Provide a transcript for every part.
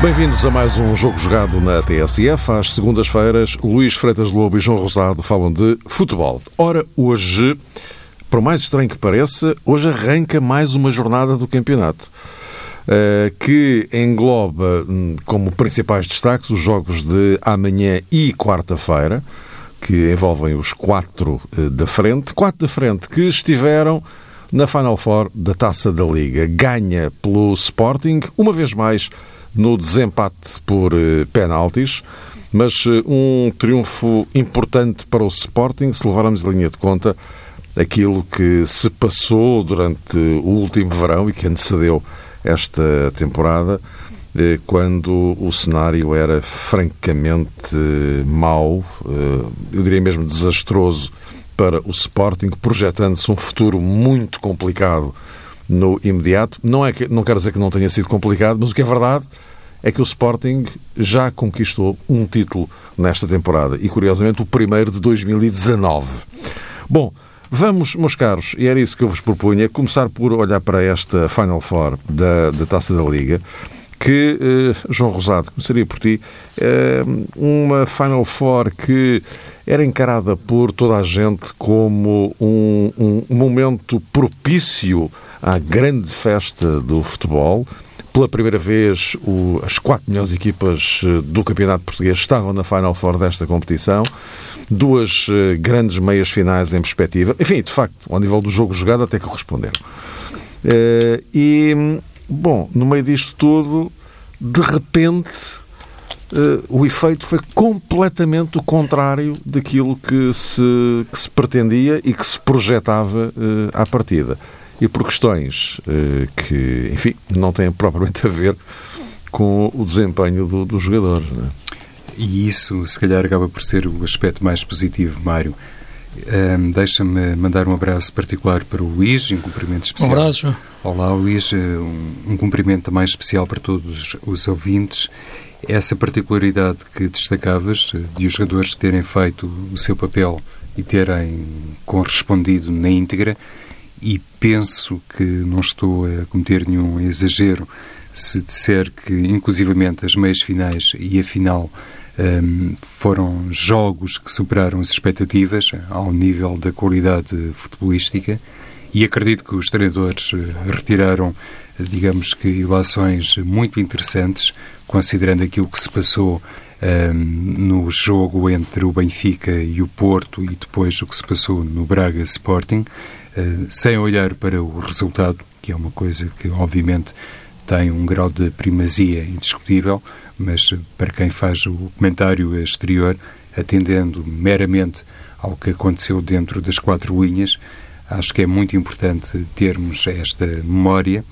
Bem-vindos a mais um jogo jogado na TSF. Às segundas-feiras, Luís Freitas Lobo e João Rosado falam de futebol. Ora, hoje, por mais estranho que pareça, hoje arranca mais uma jornada do campeonato. Eh, que engloba hum, como principais destaques os jogos de amanhã e quarta-feira, que envolvem os quatro eh, da frente. Quatro da frente que estiveram na Final Four da Taça da Liga. Ganha pelo Sporting, uma vez mais no desempate por eh, penaltis, mas um triunfo importante para o Sporting, se levarmos em linha de conta aquilo que se passou durante o último verão e que antecedeu esta temporada, eh, quando o cenário era francamente mau, eu diria mesmo desastroso para o Sporting, projetando-se um futuro muito complicado no imediato. Não, é que, não quero dizer que não tenha sido complicado, mas o que é verdade é que o Sporting já conquistou um título nesta temporada e, curiosamente, o primeiro de 2019. Bom, vamos, meus caros, e era isso que eu vos propunha, começar por olhar para esta Final Four da, da Taça da Liga que, eh, João Rosado, começaria por ti, eh, uma Final Four que era encarada por toda a gente como um, um momento propício à grande festa do futebol. Pela primeira vez, o, as quatro melhores equipas eh, do Campeonato Português estavam na Final Four desta competição. Duas uh, grandes meias finais em perspectiva. Enfim, de facto, ao nível do jogo jogado, até corresponderam. Uh, e, bom, no meio disto tudo, de repente, uh, o efeito foi completamente o contrário daquilo que se, que se pretendia e que se projetava à partida e por questões eh, que, enfim, não têm propriamente a ver com o desempenho do, dos jogadores. É? E isso, se calhar, acaba por ser o aspecto mais positivo, Mário. Um, Deixa-me mandar um abraço particular para o Luís, um cumprimento especial. Um abraço. Olá, Luís, um, um cumprimento também especial para todos os ouvintes. Essa particularidade que destacavas, de os jogadores terem feito o seu papel e terem correspondido na íntegra, e penso que não estou a cometer nenhum exagero se disser que, inclusivamente, as meias finais e a final um, foram jogos que superaram as expectativas ao nível da qualidade futebolística e acredito que os treinadores eh, retiraram, digamos que, ilações muito interessantes, considerando aquilo que se passou um, no jogo entre o Benfica e o Porto e depois o que se passou no Braga Sporting. Eh, sem olhar para o resultado, que é uma coisa que obviamente tem um grau de primazia indiscutível, mas para quem faz o comentário exterior, atendendo meramente ao que aconteceu dentro das quatro linhas, acho que é muito importante termos esta memória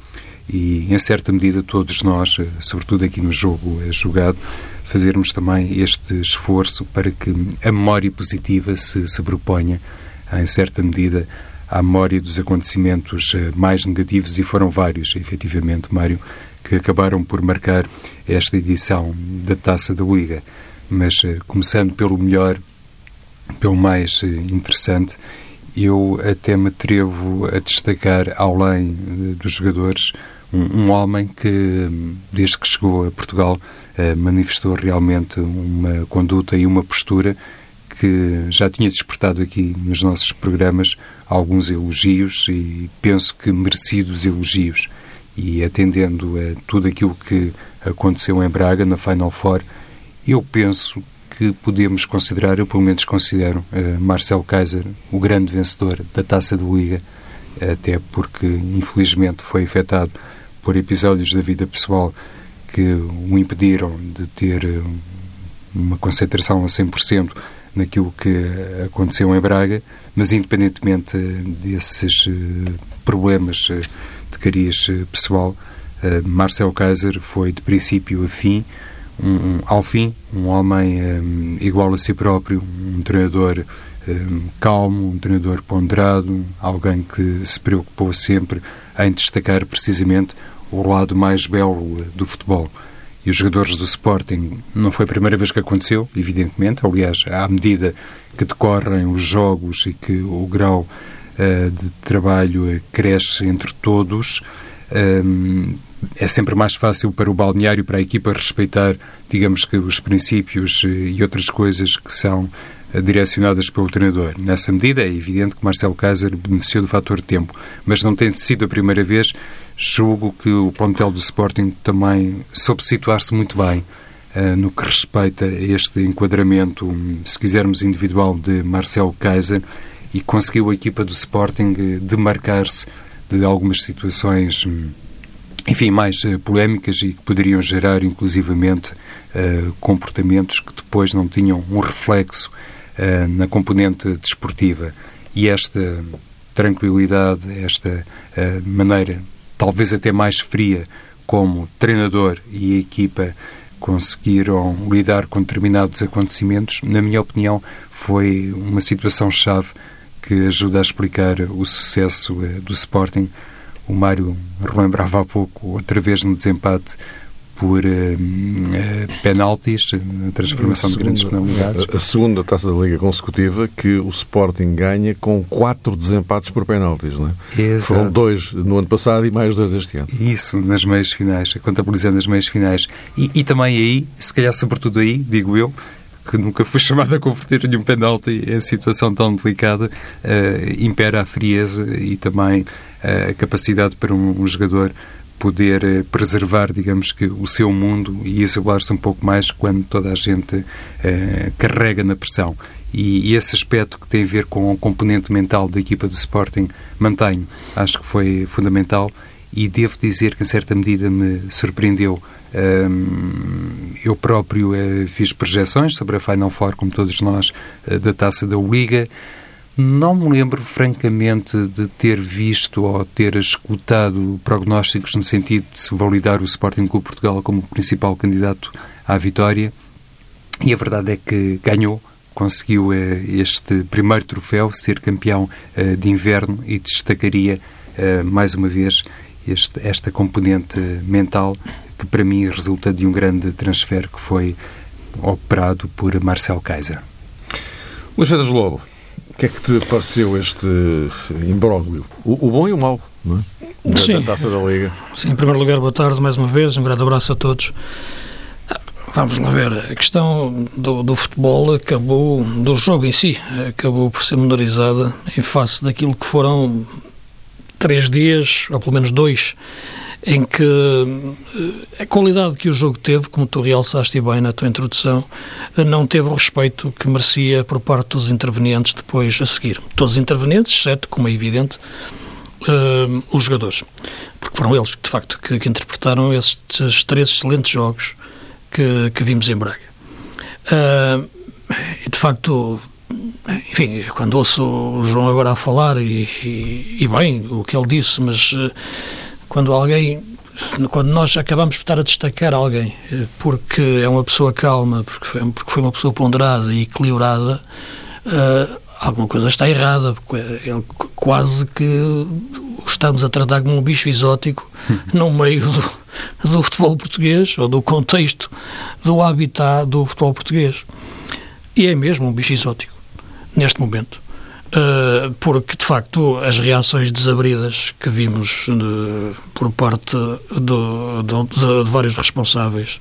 e, em certa medida, todos nós, sobretudo aqui no jogo jogado, fazermos também este esforço para que a memória positiva se sobreponha, em certa medida, à memória dos acontecimentos eh, mais negativos, e foram vários, efetivamente, Mário, que acabaram por marcar esta edição da Taça da Liga. Mas, eh, começando pelo melhor, pelo mais eh, interessante, eu até me atrevo a destacar, além dos jogadores, um, um homem que, desde que chegou a Portugal, manifestou realmente uma conduta e uma postura que já tinha despertado aqui nos nossos programas alguns elogios e penso que merecidos elogios. E atendendo a tudo aquilo que aconteceu em Braga, na Final Four, eu penso que podemos considerar, eu pelo menos considero, uh, Marcel Kaiser o grande vencedor da Taça de Liga, até porque infelizmente foi afetado por episódios da vida pessoal que o impediram de ter eh, uma concentração a 100% naquilo que aconteceu em Braga, mas independentemente desses eh, problemas eh, de cariz eh, pessoal, Marcel Kaiser foi de princípio a fim, um, um, ao fim, um homem um, igual a si próprio, um treinador calmo, um treinador ponderado, alguém que se preocupou sempre em destacar precisamente o lado mais belo do futebol. E os jogadores do Sporting, não foi a primeira vez que aconteceu, evidentemente, aliás, à medida que decorrem os jogos e que o grau uh, de trabalho cresce entre todos, um, é sempre mais fácil para o balneário, para a equipa respeitar, digamos que os princípios e outras coisas que são direcionadas pelo treinador. Nessa medida, é evidente que Marcelo Kaiser beneficiou do fator tempo, mas não tem sido a primeira vez. Julgo que o plantel do Sporting também soube situar-se muito bem no que respeita a este enquadramento, se quisermos, individual de Marcelo Kaiser e conseguiu a equipa do Sporting eh, demarcar-se de algumas situações hum, enfim, mais uh, polémicas e que poderiam gerar, inclusivamente, uh, comportamentos que depois não tinham um reflexo na componente desportiva. E esta tranquilidade, esta maneira, talvez até mais fria, como treinador e equipa conseguiram lidar com determinados acontecimentos, na minha opinião, foi uma situação-chave que ajuda a explicar o sucesso do Sporting o Mário relembrava há pouco, outra vez no desempate por uh, uh, penaltis, na transformação segunda, de grandes penalidades. A, a segunda taça da Liga consecutiva que o Sporting ganha com quatro desempates por penaltis, não é? Exato. Foram dois no ano passado e mais dois este ano. Isso, nas meias finais, contabilizando as meias finais. E, e também aí, se calhar sobretudo aí, digo eu, que nunca fui chamado a converter nenhum penalti em situação tão delicada, uh, impera a frieza e também a capacidade para um, um jogador poder eh, preservar, digamos que, o seu mundo e isolar-se um pouco mais quando toda a gente carrega na pressão. E, e, esse aspecto que tem a ver com o componente mental da equipa do Sporting mantenho. Acho que foi fundamental e devo dizer que, em certa medida, me surpreendeu. Eu próprio uh, fiz projeções sobre a Final Four, como todos nós, uh, da Taça da Liga. Não me lembro, francamente, de ter visto ou ter escutado prognósticos no sentido de se validar o Sporting Clube Portugal como principal candidato à vitória. E a verdade é que ganhou, conseguiu eh, este primeiro troféu, ser campeão eh, de inverno e destacaria, eh, mais uma vez, este, esta componente mental que para mim resulta de um grande transfer que foi operado por Marcel Kaiser. Luís Freitas Lobo, o que é que te pareceu este imbróglio? O, o bom e o mau, não é? Da, Sim. da Taça da Liga. Sim, em primeiro lugar, boa tarde mais uma vez, um grande abraço a todos. Vamos lá ver, a questão do, do, futebol acabou, do jogo em si, acabou por ser menorizada em face daquilo que foram três dias, ou pelo menos dois, em que eh, a qualidade que o jogo teve, como tu realçaste bem na tua introdução, eh, não teve o respeito que merecia por parte dos intervenientes depois a seguir. Todos os intervenientes, exceto, como é evidente, uh, os jogadores. Porque foram eles, de facto, que, que interpretaram estes três excelentes jogos que, que vimos em Braga. Uh, e, de facto, enfim, quando ouço o João agora a falar, e, e, e bem, o que ele disse, mas quando alguém quando nós acabamos por estar a destacar alguém eh, porque é uma pessoa calma, porque foi, porque foi uma pessoa ponderada e equilibrada, uh, alguma coisa está errada, ele quase que o estamos a tratar como um bicho exótico no meio do, do futebol português, ou do contexto do habitat do futebol português. E é mesmo um bicho exótico, neste momento. Uh, porque de facto as reações desabridas que vimos de, por parte de, de, vários responsáveis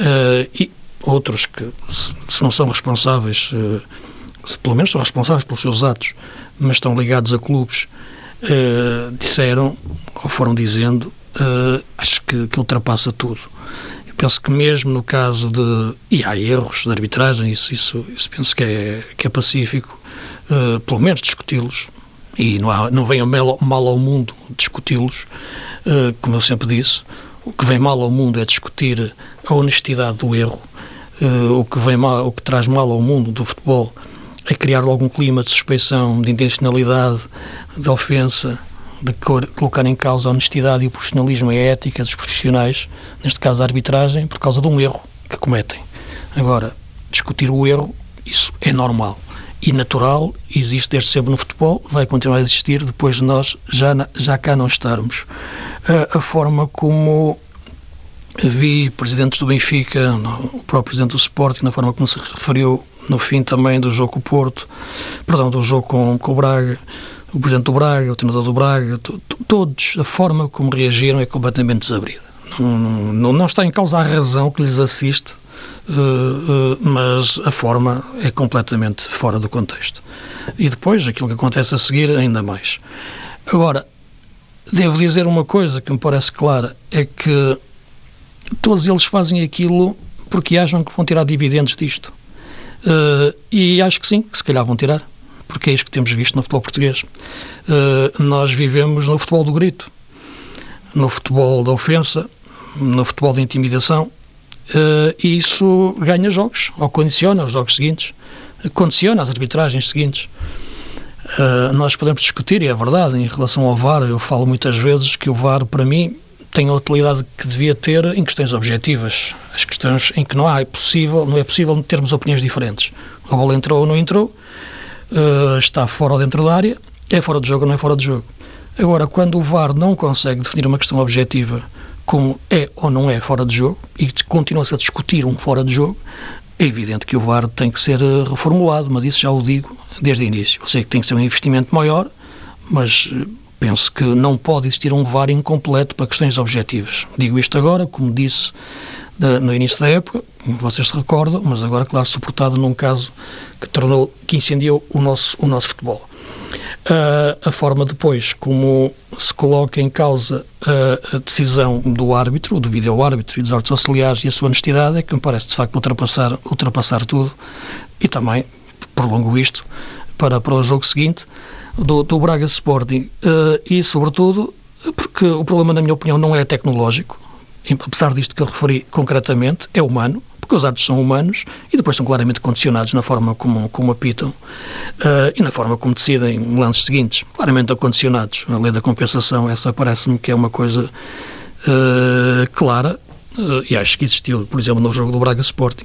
uh, e outros que se, não são responsáveis, se pelo menos são responsáveis pelos seus atos, mas estão ligados a clubes, disseram ou foram dizendo, acho que, que ultrapassa tudo. Penso que mesmo no caso de. E há erros de arbitragem, isso, isso, isso penso que é, que é pacífico uh, pelo menos discuti-los, e não, há, não venha mal, mal ao mundo discuti-los, uh, como eu sempre disse, o que vem mal ao mundo é discutir a honestidade do erro, uh, o, que vem mal, o que traz mal ao mundo do futebol é criar logo um clima de suspeição, de intencionalidade, de ofensa, de colocar em causa a honestidade e o profissionalismo e a ética dos profissionais, neste caso a arbitragem, por causa de um erro que cometem. Agora, discutir o erro, isso é normal e natural, existe desde sempre no futebol, vai continuar a existir depois de nós já, já cá não estarmos. A, a forma como vi presidentes do Benfica, o próprio presidente do Sporting, na forma como se referiu no fim também do jogo com o Porto, perdão, do jogo com, com o Braga, o presidente do Braga, o treinador do Braga, todos, a forma como reagiram é completamente desabrida. Não, não, não está em causa a razão que lhes assiste, uh, uh, mas a forma é completamente fora do contexto. E depois, aquilo que acontece a seguir, ainda mais. Agora, devo dizer uma coisa que me parece clara, é que todos eles fazem aquilo porque acham que vão tirar dividendos disto. Uh, e acho que sim, que se calhar vão tirar porque é isto que temos visto no futebol português. Uh, nós vivemos no futebol do grito, no futebol da ofensa, no futebol da intimidação, uh, e isso ganha jogos, ou condiciona os jogos seguintes, condiciona as arbitragens seguintes. Uh, nós podemos discutir, e é verdade, em relação ao VAR, eu falo muitas vezes que o VAR, para mim, tem a utilidade que devia ter em questões objetivas, as questões em que não há é possível, não é possível termos opiniões diferentes. A bola entrou ou não entrou, uh, está fora ou dentro da área, é fora de jogo ou não é fora de jogo. Agora, quando o VAR não consegue definir uma questão objetiva como é ou não é fora de jogo e continua-se a discutir um fora de jogo, é evidente que o VAR tem que ser eh, reformulado, mas isso já o digo desde o início. Eu sei que tem que ser um investimento maior, mas eh, penso que não pode existir um VAR incompleto para questões objetivas. Digo isto agora, como disse no início da época, vocês se recordam, mas agora, claro, suportado num caso que tornou, que incendiou o nosso, o nosso futebol. Uh, a forma depois como se coloca em causa uh, a decisão do árbitro, do vídeo-árbitro e dos árbitros auxiliares e a sua honestidade é que me parece de facto ultrapassar, ultrapassar tudo. E também prolongo isto para, para o jogo seguinte do, do Braga Sporting. Uh, e sobretudo porque o problema na minha opinião não é tecnológico apesar disto que eu referi concretamente, é humano, porque os árbitros são humanos e depois são claramente condicionados na forma como, como apitam uh, e na forma como decidem lances seguintes. Claramente condicionados. A lei da compensação, essa parece-me que é uma coisa uh, clara uh, e acho que existiu, por exemplo, no jogo do Braga Sporting.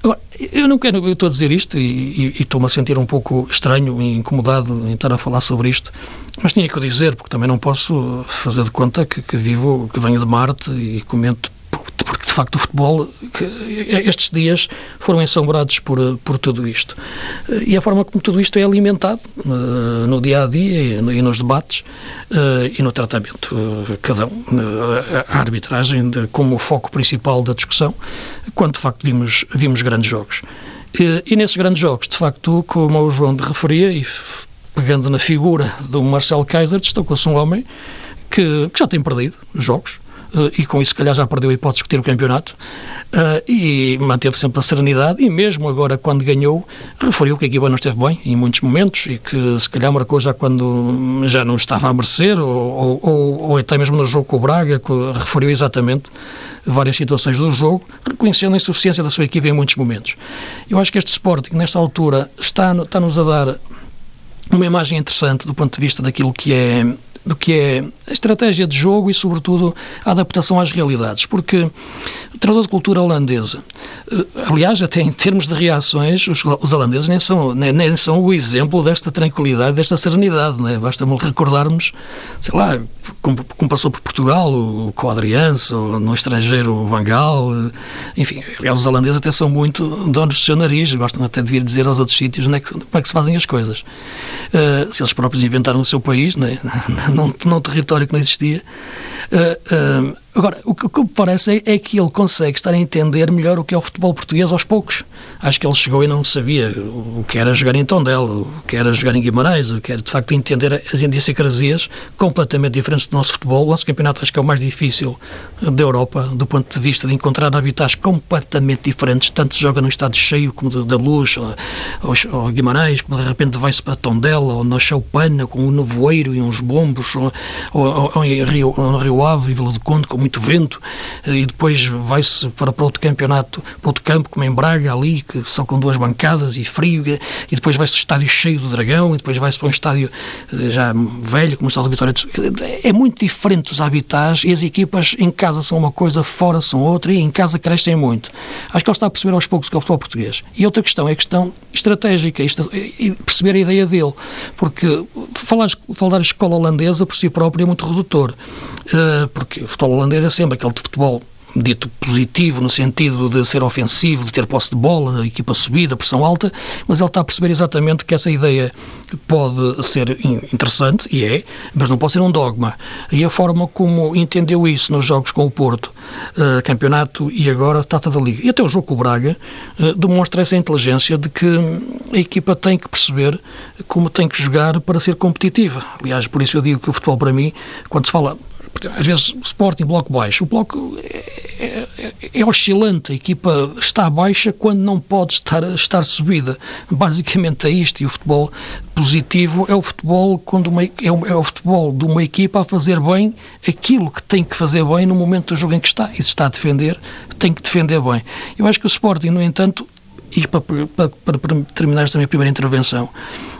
Agora, eu não quero, eu estou a dizer isto e, e estou-me a sentir um pouco estranho e incomodado em estar a falar sobre isto, mas tinha que o dizer, porque também não posso fazer de conta que, que vivo, que venho de Marte e comento porque de facto o futebol, estes dias foram ensombrados por, por tudo isto. E a forma como tudo isto é alimentado uh, no dia a dia e, nos debates uh, e no tratamento, uh, cada um, a arbitragem de, como foco principal da discussão, quando de facto vimos, vimos grandes jogos. E, e nesses grandes jogos, de facto, como o João de referia, e pegando na figura do Marcelo Kaiser, destacou-se um homem que, que já tem perdido jogos, eh, e com isso, se calhar, já perdeu a hipótese de discutir o campeonato. Uh, e manteve sempre a serenidade. E mesmo agora, quando ganhou, referiu que a equipa não esteve bem em muitos momentos e que, se calhar, marcou já quando já não estava a merecer, ou, ou, ou até mesmo no jogo com o Braga, que referiu exatamente várias situações do jogo, reconhecendo a insuficiência da sua equipa em muitos momentos. Eu acho que este Sporting, nesta altura, está-nos está a dar uma imagem interessante do ponto de vista daquilo que é do que é a estratégia de jogo e, sobretudo, a adaptação às realidades. Porque o treinador de cultura holandesa, eh, aliás, até em termos de reações, os, os holandeses nem são, nem, nem, são o exemplo desta tranquilidade, desta serenidade. Né? Basta-me recordarmos, sei lá, como, como, passou por Portugal, o Quadriance, ou no estrangeiro o Vangal, eh, enfim, aliás, os holandeses até são muito donos do seu nariz, gostam até de vir dizer aos outros sítios né, como é que se fazem as coisas. Uh, se eles próprios inventaram o seu país, né, num, num território que não existia. Uh, Agora, o que, o que me parece é, é, que ele consegue estar a entender melhor o que é o futebol português aos poucos. Acho que ele chegou e não sabia o que era jogar em Tondela, o que era jogar em Guimarães, o que era de facto entender as idiosincrasias completamente diferentes do nosso futebol. O nosso campeonato acho que é o mais difícil da Europa, do ponto de vista de encontrar habitats completamente diferentes. Tanto se joga no estado cheio como da luz, ou, ou, Guimarães, como de repente vai-se para Tondela, ou na Choupana, com um nevoeiro e uns bombos, ou, ou, ou Rio, no Rio Rio Ave e Vila do Conde, com muito vento, e depois vai-se para, para outro campeonato, para outro campo, como em Braga, ali, que só com duas bancadas e frio, e depois vai-se ao estádio cheio do Dragão, e depois vai-se para um estádio já velho, como o Estádio Vitória. É muito diferente os habitats e as equipas em casa são uma coisa, fora são outra, e em casa crescem muito. Acho que ele está a perceber aos poucos que é o futebol português. E outra questão é a questão estratégica, e perceber a ideia dele, porque falar, falar escola holandesa por si própria é muito redutor, eh, porque o futebol holandês é sempre aquele de futebol dito positivo, no sentido de ser ofensivo, de ter posse de bola, equipa subida, pressão alta, mas ele está a perceber exatamente que essa ideia pode ser interessante, e é, mas não pode ser um dogma. E a forma como entendeu isso nos jogos com o Porto, uh, campeonato e agora Taça da Liga, e até o jogo com o Braga, uh, demonstra essa inteligência de que a equipa tem que perceber como tem que jogar para ser competitiva. Aliás, por isso eu digo que o futebol, para mim, quando se fala às vezes Sporting bloco baixo. O bloco é, é, é, oscilante, a equipa está baixa quando não pode estar, estar subida. Basicamente é isto, e o futebol positivo é o futebol quando uma, é, o, é o futebol de uma equipa a fazer bem aquilo que tem que fazer bem no momento do jogo em que está. E se está a defender, tem que defender bem. Eu acho que o Sporting, no entanto, e para, para, para, terminar esta minha primeira intervenção,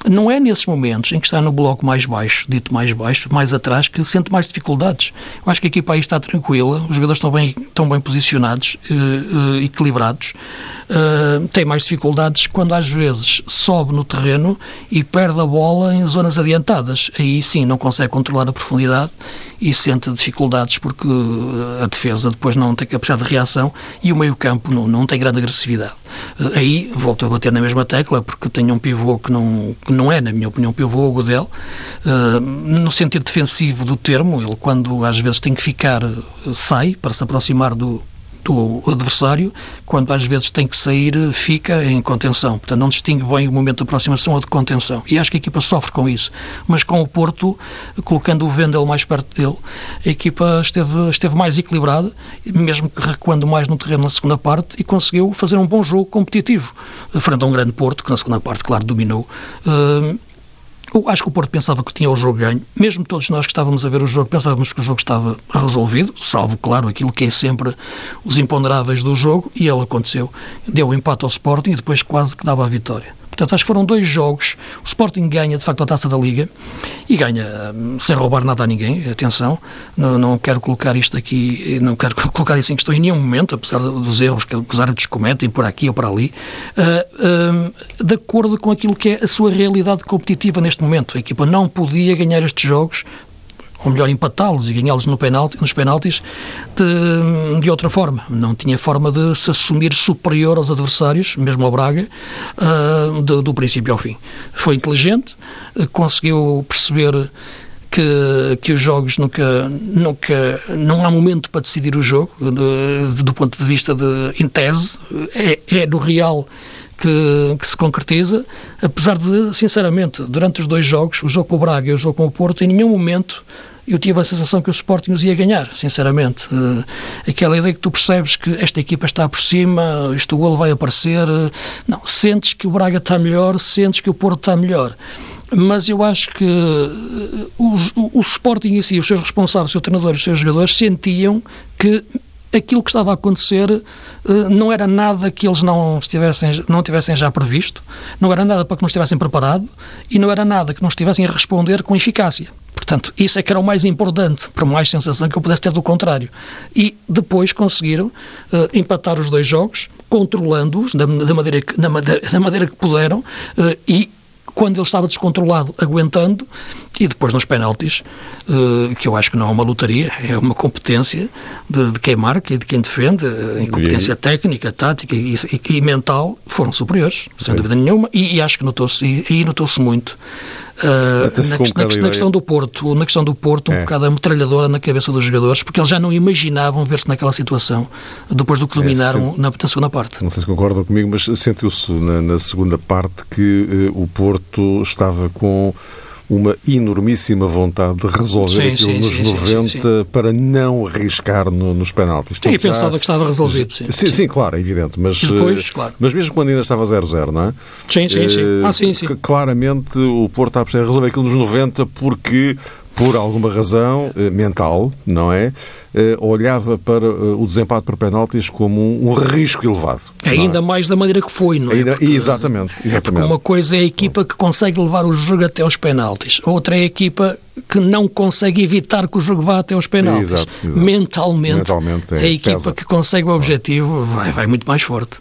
não é nesses momentos em que está no bloco mais baixo, dito mais baixo, mais atrás, que sente mais dificuldades. Eu acho que a equipa aí está tranquila, os jogadores estão bem, estão bem posicionados, eh, eh, equilibrados, uh, tem mais dificuldades quando às vezes sobe no terreno e perde a bola em zonas adiantadas. Aí sim não consegue controlar a profundidade e sente dificuldades porque a defesa depois não tem capacidade de reação e o meio-campo não, não tem grande agressividade. Aí volto a bater na mesma tecla porque tem um pivô que não, que não é, na minha opinião, um pivô o Godel, uh, no sentido defensivo do termo, ele quando às vezes tem que ficar sai para se aproximar do, do adversário, quando às vezes tem que sair, fica em contenção. Portanto, não distingue bem o momento de aproximação ou de contenção. E acho que a equipa sofre com isso. Mas com o Porto, colocando o Vendel mais perto dele, a equipa esteve, esteve mais equilibrada, mesmo que recuando mais no terreno na segunda parte, e conseguiu fazer um bom jogo competitivo, frente a um grande Porto, que na segunda parte, claro, dominou. Uh, eu acho que o Porto pensava que tinha o jogo ganho. Mesmo todos nós que estávamos a ver o jogo pensávamos que o jogo estava resolvido, salvo, claro, aquilo que é sempre os imponderáveis do jogo, e ele aconteceu. Deu empate ao Sporting e depois quase que dava a vitória. Portanto, acho que foram dois jogos. O Sporting ganha, de facto, a taça da Liga e ganha hum, sem roubar nada a ninguém. Atenção, não, não quero colocar isto aqui, não quero colocar isso em questão em nenhum momento, apesar dos erros que os árbitros cometem por aqui ou por ali, uh, de acordo com aquilo que é a sua realidade competitiva neste momento. A equipa não podia ganhar estes jogos ou melhor, empatá-los e ganhá-los no penalti, nos penaltis de, de, outra forma. Não tinha forma de se assumir superior aos adversários, mesmo ao Braga, uh, do, do, princípio ao fim. Foi inteligente, uh, conseguiu perceber que, que os jogos nunca, nunca. Não há momento para decidir o jogo, de, do ponto de vista de. em tese, é, é do Real. Que, que, se concretiza, apesar de, sinceramente, durante os dois jogos, o jogo com o Braga e o jogo com o Porto, em nenhum momento eu tive a sensação que o Sporting os ia ganhar, sinceramente. Uh, aquela ideia que tu percebes que esta equipa está por cima, o golo vai aparecer. Uh, não, sentes que o Braga está melhor, sentes que o Porto está melhor. Mas eu acho que uh, o, o, Sporting em si, os seus responsáveis, o seu treinador, os seus jogadores, sentiam que aquilo que estava a acontecer não era nada que eles não, estivessem, não tivessem já previsto, não era nada para que não estivessem preparados e não era nada que não estivessem a responder com eficácia. Portanto, isso é que era o mais importante, por mais sensação que eu pudesse ter do contrário. E depois conseguiram uh, empatar os dois jogos, controlando-os da, da, maneira que, da, da maneira que puderam uh, e quando ele estava descontrolado, aguentando, e depois nos penaltis, uh, que eu acho que não é uma lotaria, é uma competência de, de quem marca e de quem defende, em competência técnica, tática e, e, mental, foram superiores, sem dúvida nenhuma, e, e acho que notou-se, e, e notou-se muito. Uh, na, na, na, questão do Porto, na questão do Porto, um é. bocado a metralhadora na cabeça dos jogadores, porque eles já não imaginavam ver-se naquela situação depois do que dominaram é, na, na, segunda parte. Não sei se concordam comigo, mas sentiu-se na, na, segunda parte que uh, o Porto estava com uma enormíssima vontade de resolver sim, aquilo sim, nos sim, 90 para não arriscar no, nos penaltis. Sim, pensava que estava resolvido. Sim, sim, sim, claro, é evidente. Mas, depois, eh, claro. mas mesmo quando ainda estava 0-0, não é? Sim, sim, sim. Ah, sim, sim. Claramente o Porto está a resolver aquilo nos 90 porque por alguma razão eh, mental, não é? Eh, olhava para eh, o desempate por penaltis como um, um risco elevado. Ainda é? mais da maneira que foi, não é? Ainda, porque, exatamente, exatamente. É uma coisa é a equipa que consegue levar o jogo até aos penaltis, outra é a equipa que não consegue evitar que o jogo vá até aos penaltis. Exato, exato. Mentalmente, Mentalmente é, a equipa pesa. que consegue o objetivo vai, vai muito mais forte.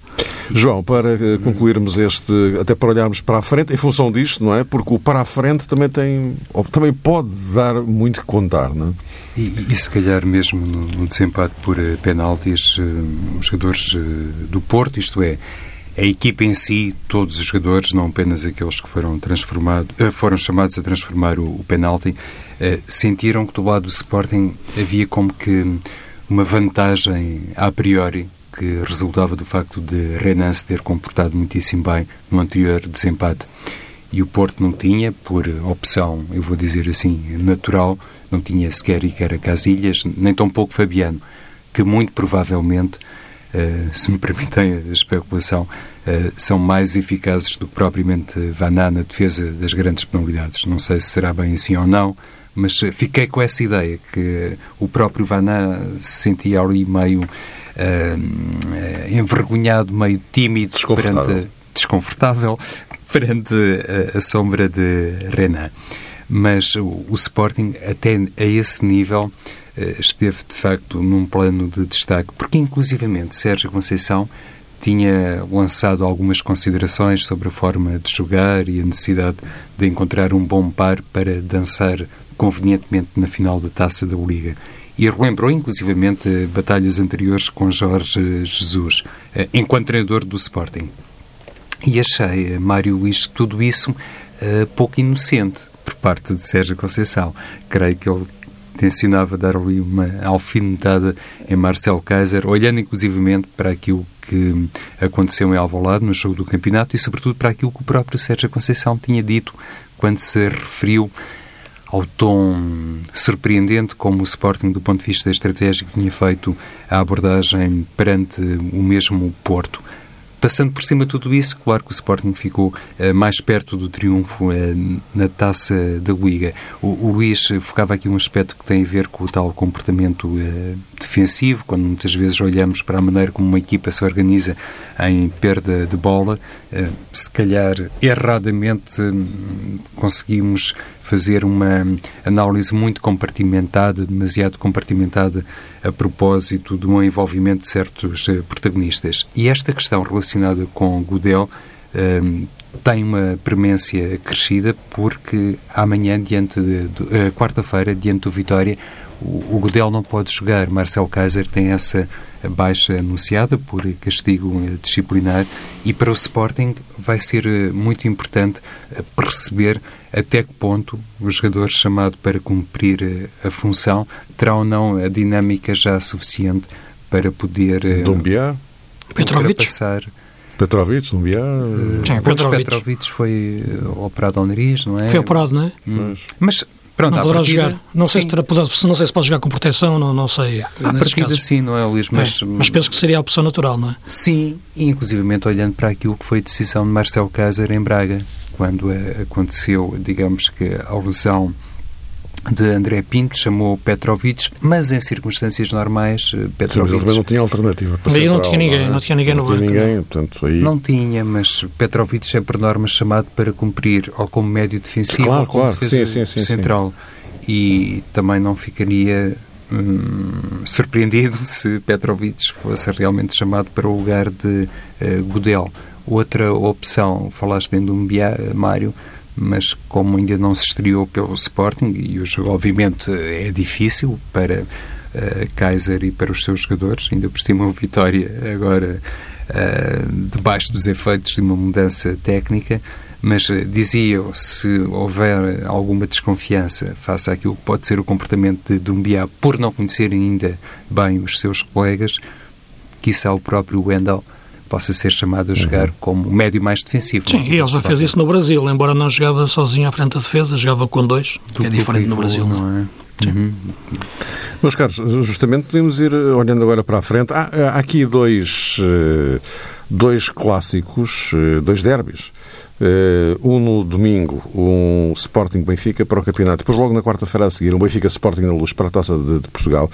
João, para eh, concluirmos este, até para olharmos para a frente, em função disto, não é? Porque o para a frente também tem, também pode dar muito que contar, não é? E, e, se calhar mesmo no, desempate por uh, penaltis, uh, os jogadores do Porto, isto é, a equipa em si, todos os jogadores, não apenas aqueles que foram, transformados, foram chamados a transformar o, o penalti, sentiram que do lado do Sporting havia como que uma vantagem a priori que resultava do facto de Renan se ter comportado muitíssimo bem no anterior desempate. E o Porto não tinha, por opção, eu vou dizer assim, natural, não tinha sequer Iker Casilhas, nem tão pouco Fabiano, que muito provavelmente, uh, se me permitem a especulação, uh, são mais eficazes do que propriamente Vaná na defesa das grandes penalidades. Não sei se será bem assim ou não, mas fiquei com essa ideia que o próprio Vaná se sentia ali meio uh, envergonhado, meio tímido, desconfortável. perante desconfortável perante a, a sombra de Renan mas o, o Sporting, até a esse nível, eh, esteve de facto num plano de destaque, porque inclusivamente Sérgio Conceição tinha lançado algumas considerações sobre a forma de jogar e a necessidade de encontrar um bom par para dançar convenientemente na final da Taça da Liga. E relembrou inclusivamente batalhas anteriores com Jorge Jesus, eh, enquanto treinador do Sporting. E achei, Mário Luís, tudo isso uh, pouco inocente por parte de Sérgio Conceição. Creio que ele tencionava dar ali uma alfinetada em Marcel Kaiser, olhando inclusivamente para aquilo que aconteceu em Alvalade no jogo do campeonato e sobretudo para aquilo que o próprio Sérgio Conceição tinha dito quando se referiu ao tom surpreendente como o Sporting, do ponto de vista estratégico, tinha feito a abordagem perante o mesmo Porto. Passando por cima de tudo isso, claro que o Sporting ficou uh, mais perto do triunfo uh, na taça da Liga. O, o, Luís focava aqui um aspecto que tem a ver com o tal comportamento uh, defensivo, quando muitas vezes olhamos para a maneira como uma equipa se organiza em perda de bola, se calhar erradamente hum, conseguimos fazer uma análise muito compartimentada, demasiado compartimentada a propósito do envolvimento de certos uh, protagonistas. E esta questão relacionada com Godel uh, tem uma premência crescida porque amanhã, diante de, de uh, quarta-feira, diante do Vitória, o, Godel não pode jogar. Marcel Kaiser tem essa baixa anunciada por castigo disciplinar e para o Sporting vai ser eh, muito importante eh, perceber até que ponto o jogador chamado para cumprir eh, a função terá ou não a dinâmica já suficiente para poder Dumbiá. ultrapassar... Petrovic, Dumbiá... Uh, Petrovic. Petrovic foi operado ao nariz, não é? Foi operado, não é? Hum. Mas Pronto, não poderá partida, jogar. Não sei, se terá, não sei se pode jogar com proteção, não, não sei. À partida casos. sim, não é, Luís? Mas, é, mas penso que seria a opção natural, não é? Sim, inclusivamente olhando para aquilo que foi a decisão de Marcelo Kaiser em Braga, quando eh, aconteceu, digamos que, a lesão de André Pinto, chamou Petrovic, mas em circunstâncias normais, eh, Petrovic... Sim, não tinha alternativa para Aí não tinha ninguém, não, é? tinha ninguém não no tinha ninguém, portanto, aí... Não tinha, mas Petrovic é por norma chamado para cumprir ou como médio defensivo claro, ou como claro. defesa sim, sim, sim, central. E também não ficaria hum, surpreendido se Petrovic fosse realmente chamado para o lugar de uh, Godel. Outra opção, falaste em Dumbiá, Mário, mas como ainda não se estreou pelo Sporting, e o jogo obviamente é difícil para uh, Kaiser e para os seus jogadores, ainda por cima o Vitória agora uh, debaixo dos efeitos de uma mudança técnica, mas uh, dizia se houver alguma desconfiança face àquilo que pode ser o comportamento de Dumbiá por não conhecer ainda bem os seus colegas, quiçá o próprio Wendel possa ser chamado a jogar uhum. como médio mais defensivo. Sim, e ele já fez isso no Brasil, embora não jogava sozinho à frente da defesa, jogava com dois, que é diferente no Brasil. Não é? Uhum. Meus caros, justamente podemos ir eh, olhando agora para a frente. Há, há aqui dois, eh, dois clássicos, eh, dois derbys Uh, um no domingo, um Sporting Benfica para o campeonato. Depois, logo na quarta-feira a seguir, um Benfica Sporting na luz para a taça de, de, Portugal.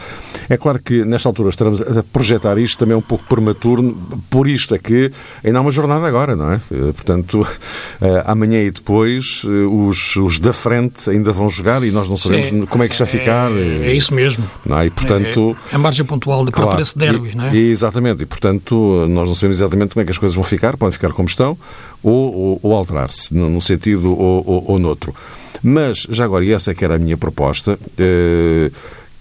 É claro que nesta altura estamos a projetar isto também um pouco prematuro, por isto é que ainda há uma jornada agora, não é? Uh, portanto, uh, amanhã e depois os, os, da frente ainda vão jogar e nós não sabemos Sim, como é que está a ficar. É, é isso mesmo. Não é? E, portanto, é, é a margem pontual de claro, esse derby, não é? Exatamente. E, portanto, nós não sabemos exatamente como é que as coisas vão ficar, podem ficar como estão ou, ou, ou alterar-se, num sentido ou, ou, ou noutro. Mas, já agora, e essa é que era a minha proposta, eh,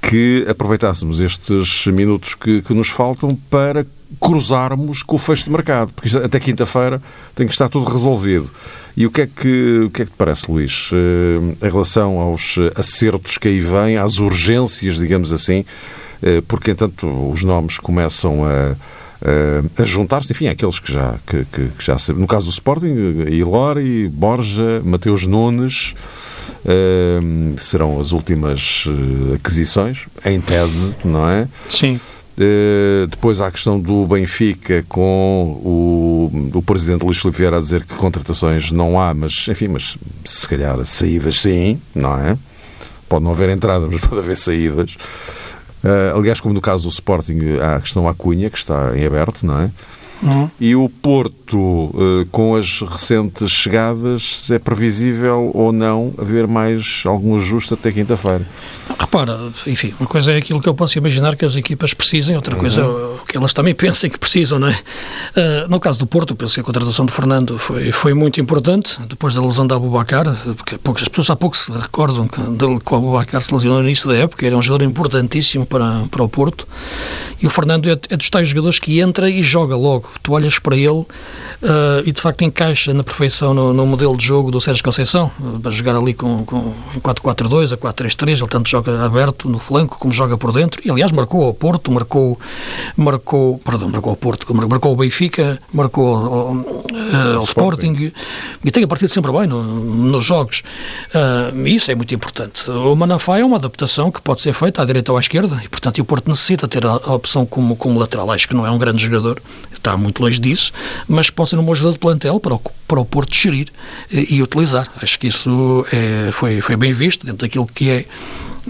que aproveitássemos estes minutos que, que, nos faltam para cruzarmos com o fecho de mercado, porque até quinta-feira tem que estar tudo resolvido. E o que é que, o que, é que te parece, Luís, eh, em relação aos acertos que aí vêm, às urgências, digamos assim, eh, porque, entanto, os nomes começam a a juntar-se, enfim, àqueles que já, que, que, que já No caso do Sporting, Ilori, Borja, Mateus Nunes, uh, serão as últimas aquisições, em tese, não é? Sim. Uh, depois há a questão do Benfica com o, o presidente Luís Filipe Vieira a dizer que contratações não há, mas enfim, mas se calhar saídas sim, não é? Pode não haver entradas, mas pode haver saídas. Uh, aliás, como no caso do Sporting, há a questão à Cunha, que está em aberto, não é? Uhum. E o Porto, uh, com as recentes chegadas, é previsível ou não haver mais algum ajuste até quinta-feira? Repara, enfim, uma coisa é aquilo que eu posso imaginar que as equipas precisem, outra uhum. coisa é o que elas também pensem que precisam, não é? Uh, no caso do Porto, penso que a contratação do Fernando foi, foi muito importante, depois da lesão da Abubacar, porque poucas pessoas há pouco se recordam que, dele, que o Abubacar se lesionou no início da época, era um jogador importantíssimo para, para o Porto, e o Fernando é, é dos tais jogadores que entra e joga logo. Tu olhas para ele uh, e de facto encaixa na perfeição no, no modelo de jogo do Sérgio Conceição, uh, para jogar ali com, com 4-4-2, a 4-3-3, ele tanto joga aberto no flanco como joga por dentro, e aliás marcou ao Porto, marcou, marcou, perdão, marcou ao Porto, marcou ao Benfica, marcou ao, ao, uh, ao Sporting, e tem a partido sempre bem no, nos jogos. Isso é muito importante. O Manafá é uma adaptação que pode ser feita à direita ou à esquerda, e portanto o Porto necessita ter a, a opção como, como lateral. Acho que não é um grande jogador, está muito longe disso, mas pode ser um bom jogador de plantel para o, para o Porto gerir e, e utilizar. Acho que isso é, foi, foi bem visto dentro daquilo que é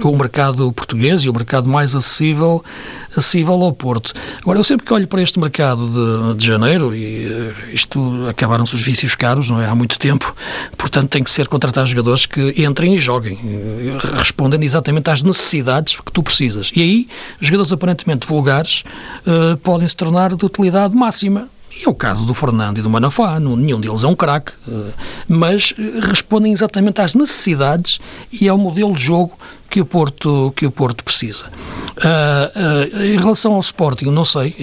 o mercado português e o mercado mais acessível, acessível ao Porto. Agora, eu sempre que olho para este mercado de, de janeiro, e eh, isto acabaram-se os vícios caros, não é? Há muito tempo, portanto tem que ser contratar jogadores que entrem e joguem, eh, respondendo exatamente às necessidades que tu precisas. E aí, jogadores aparentemente vulgares uh, podem se tornar de utilidade máxima e é o caso do Fernando e do Manafá, nenhum deles é um craque, mas respondem exatamente às necessidades e ao modelo de jogo que o Porto, que o Porto precisa. Uh, uh, em relação ao Sporting, não sei,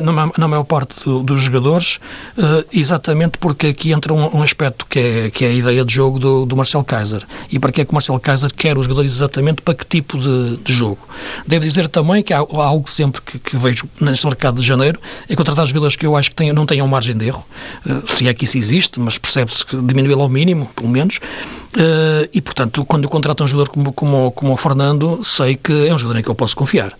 na, na maior parte do, dos jogadores, uh, exatamente porque aqui entra um, um, aspecto que é, que é a ideia de jogo do, do Marcel Kaiser. E para que é que o Marcel Kaiser quer os jogadores exatamente para que tipo de, de jogo. Devo dizer também que há, há algo sempre que, que, vejo neste mercado de janeiro, é contratar jogadores que eu acho que tenham, não tenham margem de erro, se é que isso existe, mas percebe-se que diminuí-lo ao mínimo, pelo menos, e portanto, quando eu contrato um jogador como como, como o Fernando, sei que é um jogador em que eu posso confiar.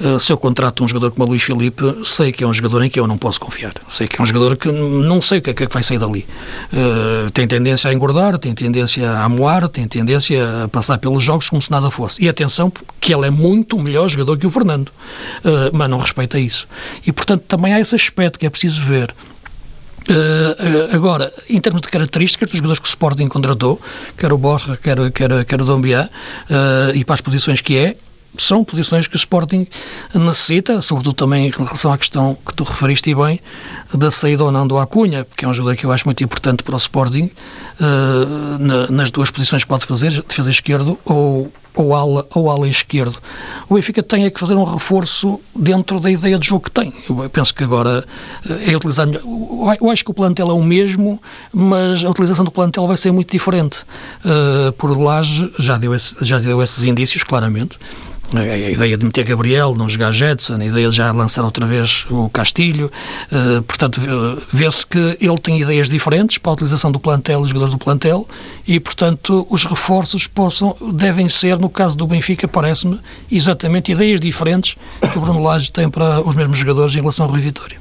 Uh, se eu contrato um jogador como o Luís Filipe, sei que é um jogador em que eu não posso confiar. Sei que é um jogador que não sei o que é que vai sair dali. Uh, tem tendência a engordar, tem tendência a moar, tem tendência a passar pelos jogos como se nada fosse. E atenção, que ele é muito melhor jogador que o Fernando, uh, mas não respeita isso. E portanto também há esse aspecto que é preciso ver. Uh, agora, em termos de características dos jogadores que o Sporting contratou, quer o Borja, quer, quer, quer o Dombiá, uh, e para as posições que é, são posições que o Sporting necessita, sobretudo também em relação à questão que tu referiste bem, da saída ou não do Acunha, que é um jogador que eu acho muito importante para o Sporting, uh, na, nas duas posições que pode fazer, defesa esquerdo ou, ou ala, ou ala esquerdo. O Benfica tem é que fazer um reforço dentro da ideia de jogo que tem. Eu penso que agora eh, é utilizar melhor. Eu acho que o plantel é o mesmo, mas a utilização do plantel vai ser muito diferente. Uh, por Laje já deu, esse, já deu esses indícios, claramente. A ideia de meter Gabriel, não jogar Jetson, a ideia de já lançar outra vez o Castilho. Uh, portanto, vê-se que ele tem ideias diferentes para a utilização do plantel e os jogadores do plantel e, portanto, os reforços possam, devem ser, no caso do Benfica, parece-me, exatamente ideias diferentes que o Bruno Lage tem para os mesmos jogadores em relação ao Rui Vitória.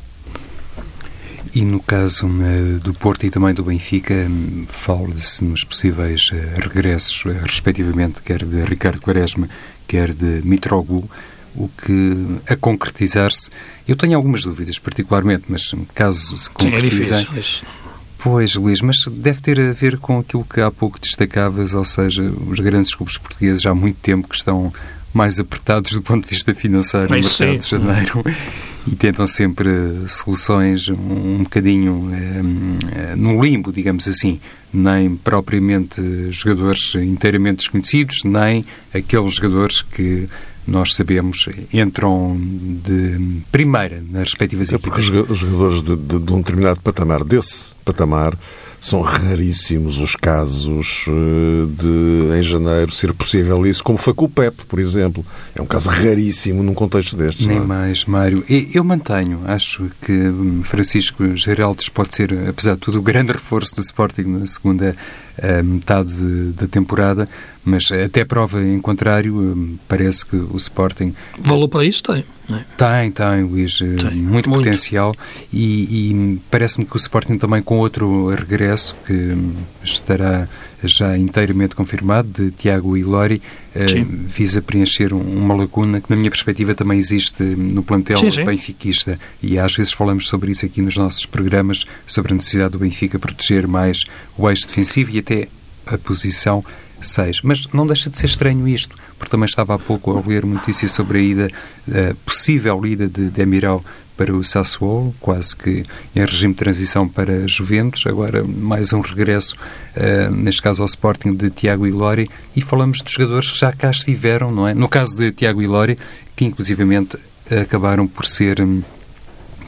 E no caso uh, do Porto e também do Benfica, um, fala-se nos possíveis regressos, respectivamente, quer de Ricardo Quaresma, quer de Mitroglou, o que, a concretizar-se, eu tenho algumas dúvidas, particularmente, mas caso se concretizem... Sim, é Pois, Luís, mas deve ter a ver com aquilo que há pouco destacavas, ou seja, os grandes clubes portugueses já há muito tempo que estão mais apertados do ponto de vista financeiro no mercado de janeiro e tentam sempre soluções um, um bocadinho é, no limbo, digamos assim, nem propriamente jogadores inteiramente desconhecidos, nem aqueles jogadores que nós sabemos, entram de primeira nas respectivas é equipas. É porque os jogadores de, de, de um determinado patamar, desse patamar, são raríssimos os casos eh, de, em janeiro, ser possível isso, como foi com o PEP, por exemplo. É um caso raríssimo num contexto destes. Nem é? mais, Mário. Eu mantenho, acho que hum, Francisco Geraldes pode ser, apesar de tudo, o grande reforço do Sporting na segunda uh, metade da temporada, mas até prova em contrário, hum, parece que o Sporting. Valor para isso tem. É? Tem, tem, Luís. Eh, tem, muito, muito, potencial e, e parece-me que o Sporting também com outro regresso que hum, estará já inteiramente confirmado, de Tiago Ilori, eh, visa preencher uma lacuna que, na minha perspectiva, também existe no plantel sim, sim. benfiquista. E às vezes falamos sobre isso aqui nos nossos programas, sobre a necessidade do Benfica proteger mais o eixo defensivo e até a posição 6. Mas não deixa de ser estranho isto, porque também estava há pouco a ler notícias sobre a ida, a possível ida de Demiral para o Sassuolo, quase que em regime de transição para Juventus, agora mais um regresso, uh, neste caso ao Sporting, de Tiago Ilori, e falamos de jogadores que já cá estiveram, não é? No caso de Tiago Ilori, que inclusivamente acabaram por ser um,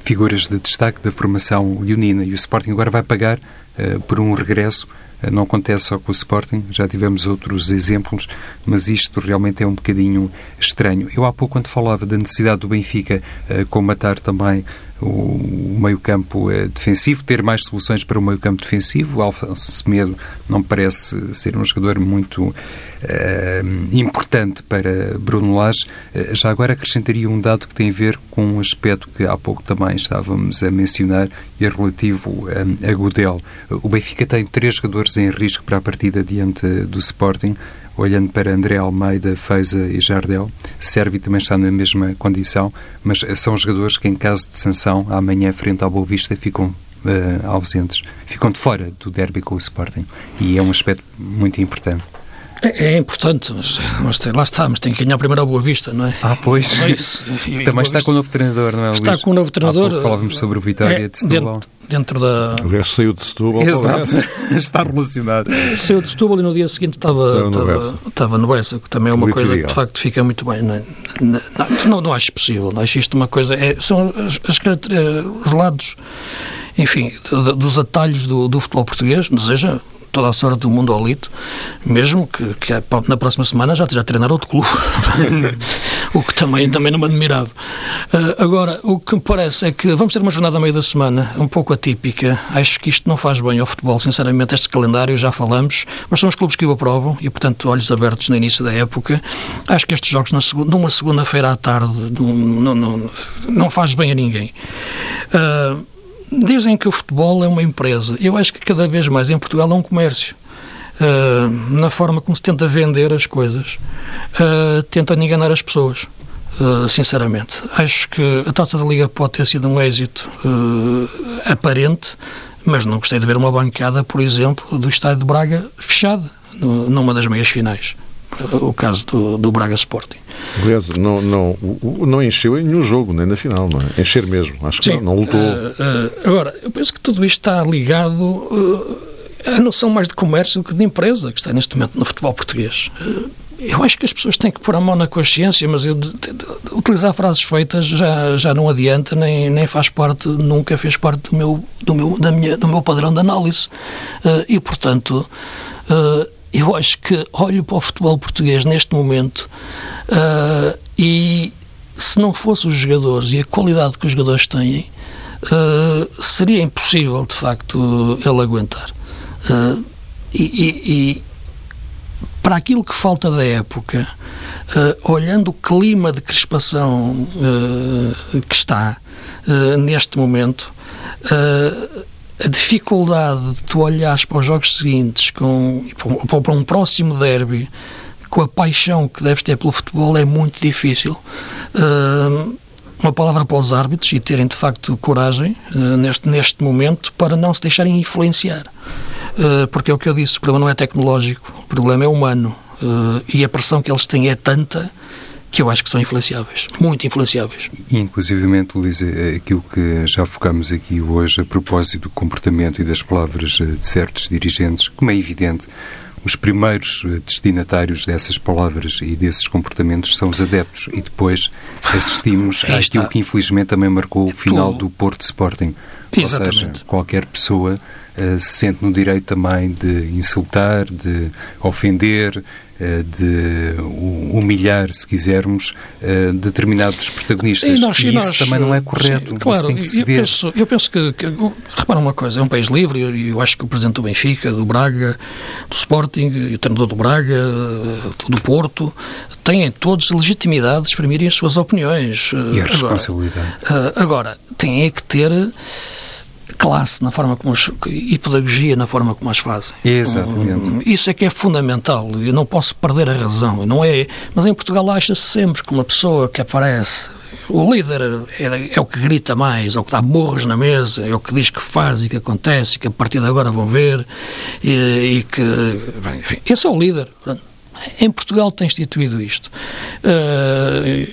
figuras de destaque da formação leonina, e o Sporting agora vai pagar uh, por um regresso não acontece só com o Sporting, já tivemos outros exemplos, mas isto realmente é um bocadinho estranho. Eu há pouco, quando falava da necessidade do Benfica uh, combatar também o meio-campo é defensivo, ter mais soluções para o meio-campo defensivo. O Alfonso Semedo não parece ser um jogador muito uh, importante para Bruno Lage. Uh, já agora acrescentaria um dado que tem a ver com um aspecto que há pouco também estávamos a mencionar e é relativo um, a Godel. O Benfica tem três jogadores em risco para a partida diante do Sporting olhando para André Almeida, Feiza e Jardel. Servi também está na mesma condição, mas são jogadores que, em caso de sanção, amanhã, frente ao Boa Vista, ficam uh, ausentes, ficam de fora do derby com o Sporting. E é um aspecto muito importante. É, é, importante, mas, mas tem, lá está, mas tem que ganhar primeiro a Boa Vista, não é? Ah, pois. É isso, Também está com o novo treinador, não é, Está com o novo treinador. Falávamos sobre o Vitória é, de Setúbal. Dentro, dentro da... Aliás, saiu de Setúbal. Exato, está relacionado. Saiu de Setúbal e no dia seguinte estava, estava, estava no Bessa, que também é uma coisa que de facto fica muito bem. Não, é? não, não acho possível, acho isto uma coisa... É, são as, as, os lados, enfim, dos atalhos do, do futebol português, deseja toda a sorte do mundo ao Lito, mesmo que, que na próxima semana já esteja a treinar outro clube, o que também, também não me admirava. Uh, agora, o que me parece é que vamos ter uma jornada a meio da semana um pouco atípica. Acho que isto não faz bem ao futebol, sinceramente, este calendário, já falamos, mas são os clubes que o aprovam e, portanto, olhos abertos no início da época. Acho que estes jogos na segunda, numa segunda-feira à tarde não, não, não faz bem a ninguém. Uh, Dizem que o futebol é uma empresa. Eu acho que cada vez mais em Portugal é um comércio. Uh, na forma como se tenta vender as coisas, uh, tenta enganar as pessoas. Uh, sinceramente, acho que a taça da Liga pode ter sido um êxito aparente, mas não gostei de ver uma bancada, por exemplo, do estádio de Braga fechada numa das meias finais o caso do, do Braga Sporting. Aliás, não, não, não encheu em nenhum jogo, nem na final, não é? Encher mesmo, acho que Sim, não, não lutou. Uh, uh, agora, eu penso que tudo isto está ligado uh, à noção mais de comércio do que de empresa que está neste momento no futebol português. eu acho que as pessoas têm que pôr a mão na consciência, mas eu, de, de, de, utilizar frases feitas já, já não adianta, nem, nem faz parte, nunca fez parte do meu, do meu, da minha, do meu padrão de análise. e, portanto, eu acho que olho para o futebol português neste momento uh, e se não fossem os jogadores e a qualidade que os jogadores têm, uh, seria impossível de facto ele aguentar. Uh, e, e, e, para aquilo que falta da época, uh, olhando o clima de crispação uh, que está uh, neste momento, a dificuldade de tu olhares para os jogos seguintes com, para um próximo derby com a paixão que deves ter pelo futebol é muito difícil. uma palavra para os árbitros e terem de facto coragem neste, neste momento para não se deixarem influenciar. Eh, porque é o que eu disse, o problema não é tecnológico, o problema é humano. Eh, e a pressão que eles têm é tanta que eu acho que são influenciáveis, muito influenciáveis. Inclusivamente, Luísa, é aquilo que já focamos aqui hoje a propósito do comportamento e das palavras eh, de certos dirigentes, como é evidente, os primeiros destinatários dessas palavras e desses comportamentos são os adeptos e depois assistimos àquilo que infelizmente também marcou o final do Porto Sporting. Exatamente. Ou seja, qualquer pessoa uh, se sente no direito também de insultar, de ofender, de humilhar, se quisermos, uh, determinados protagonistas. E, nós, e, isso nós, também não é correto. Sim, claro, tem que se eu ver. Penso, eu penso que, que, repara uma coisa, é um país livre e eu, eu acho que o Presidente do Benfica, do Braga, do Sporting, o treinador do Braga, do Porto, têm todos legitimidade de exprimirem as suas opiniões. E a responsabilidade. Agora, agora têm que ter classe na forma como as, e pedagogia na forma como as fazem. Exatamente. Isso é que é fundamental. Eu não posso perder a razão. Não é, mas em Portugal acha-se sempre que uma pessoa que aparece o líder é, é, o que grita mais, é o que dá morros na mesa, é o que diz que faz e que acontece, e que a partir de agora vão ver, e, e que. Bem, enfim, esse é o líder. Em Portugal tem instituído isto. Uh,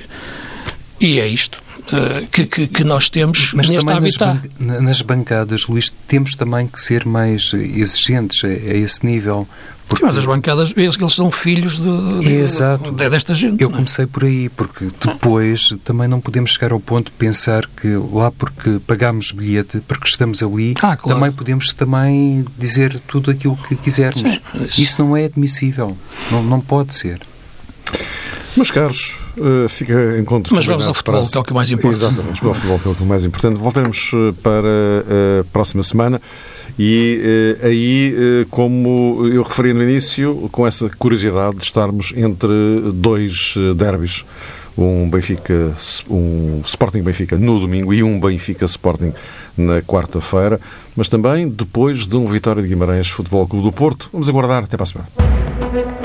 e é isto. Eh, que, que, que, nós temos Mas neste também habitat. Nas, nas bancadas, Luís, temos também que ser mais exigentes a, a esse nível. Porque... Mas as bancadas, eles, eles são filhos de, de, Exato. De, desta gente. Eu é? comecei por aí, porque depois também não podemos chegar ao ponto de pensar que lá porque pagámos bilhete, porque estamos ali, ah, claro. também podemos também dizer tudo aquilo que quisermos. Sim, isso... isso não é admissível. Não, não pode ser. Meus caros, uh, fica encontro Mas vamos ao futebol, que é o que mais importa. Exatamente, vamos ao futebol, que é o que mais importante. Voltaremos eh, para a próxima semana e aí, como eu referi no início, com essa curiosidade de estarmos entre dois derbys. Um Benfica, um Sporting Benfica no domingo e um Benfica Sporting na quarta-feira, mas também depois de um Vitória de Guimarães Futebol Clube do Porto. Vamos aguardar até para a semana.